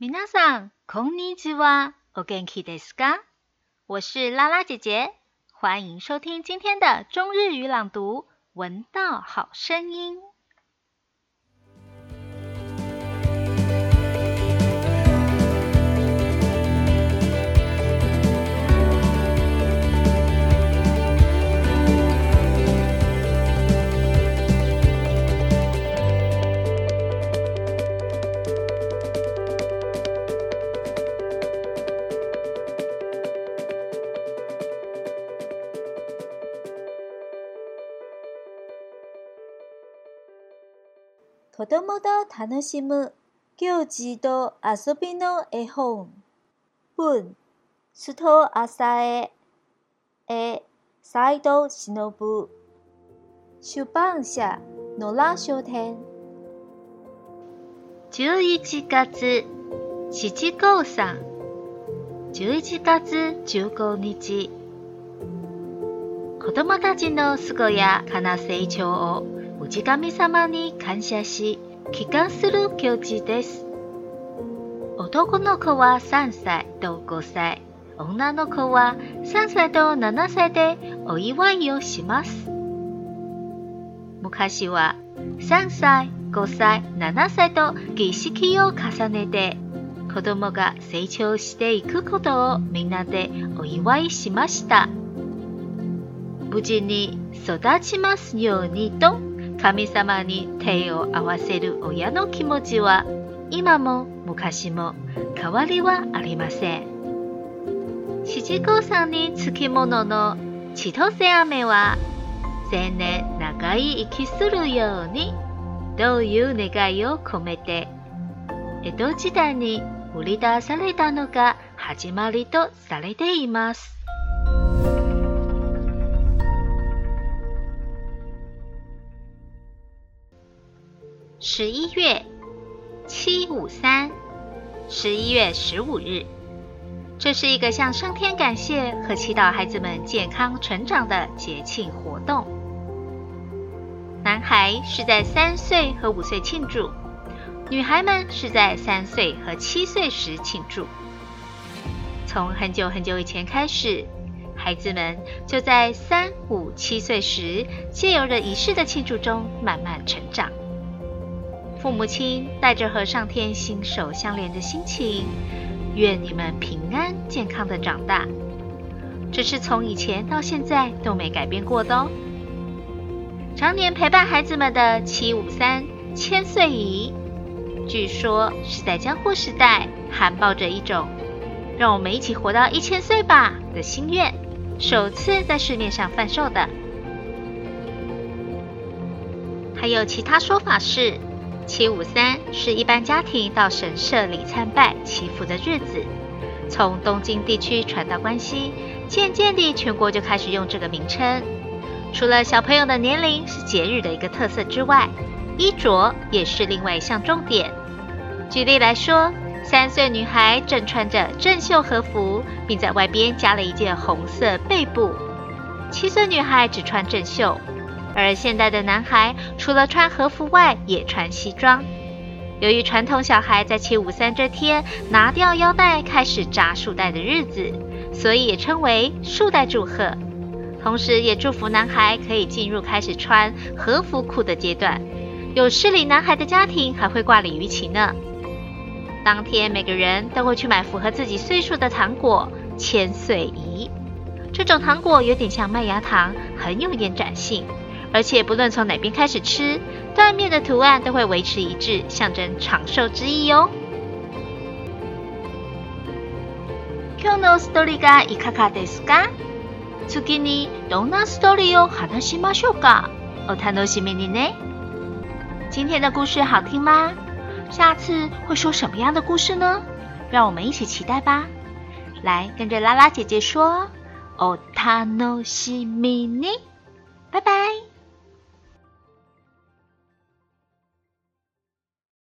みなさんこんにちは、お元気ですか？我是拉拉姐姐，欢迎收听今天的中日语朗读《闻到好声音》。子供と楽しむ行事と遊びの絵本。文、須藤浅江。絵、斎藤忍。出版社、野良書店。11月、七五三。11月15日。子供たちのすごやかな成長を氏神様に感謝し、帰還する行事です。男の子は3歳と5歳、女の子は3歳と7歳でお祝いをします。昔は3歳、5歳、7歳と儀式を重ねて、子供が成長していくことをみんなでお祝いしました。無事に育ちますようにと神様に手を合わせる親の気持ちは今も昔も変わりはありません七五三につきものの千歳飴は千年長い生きするようにという願いを込めて江戸時代に売り出されたのが始まりとされています。十一月七五三，十一月十五日，这是一个向上天感谢和祈祷孩子们健康成长的节庆活动。男孩是在三岁和五岁庆祝，女孩们是在三岁和七岁时庆祝。从很久很久以前开始，孩子们就在三五七岁时借由着仪式的庆祝中慢慢成长。父母亲带着和上天心手相连的心情，愿你们平安健康的长大。这是从以前到现在都没改变过的哦。常年陪伴孩子们的七五三千岁仪，据说是在江户时代含抱着一种“让我们一起活到一千岁吧”的心愿，首次在市面上贩售的。还有其他说法是。七五三是一般家庭到神社里参拜祈福的日子。从东京地区传到关西，渐渐地全国就开始用这个名称。除了小朋友的年龄是节日的一个特色之外，衣着也是另外一项重点。举例来说，三岁女孩正穿着正袖和服，并在外边加了一件红色背部；七岁女孩只穿正袖。而现代的男孩除了穿和服外，也穿西装。由于传统小孩在七五三这天拿掉腰带开始扎束带的日子，所以也称为束带祝贺。同时，也祝福男孩可以进入开始穿和服裤的阶段。有市里男孩的家庭还会挂鲤鱼旗呢。当天，每个人都会去买符合自己岁数的糖果——千岁仪。这种糖果有点像麦芽糖，很有延展性。而且不论从哪边开始吃，断面的图案都会维持一致，象征长寿之意哦。今日のストーリーがいかかですか？次にどんなストーリーを話しましょうか？お楽しみにね。今天的故事好听吗？下次会说什么样的故事呢？让我们一起期待吧。来，跟着拉拉姐姐说。お楽しみに。拜拜。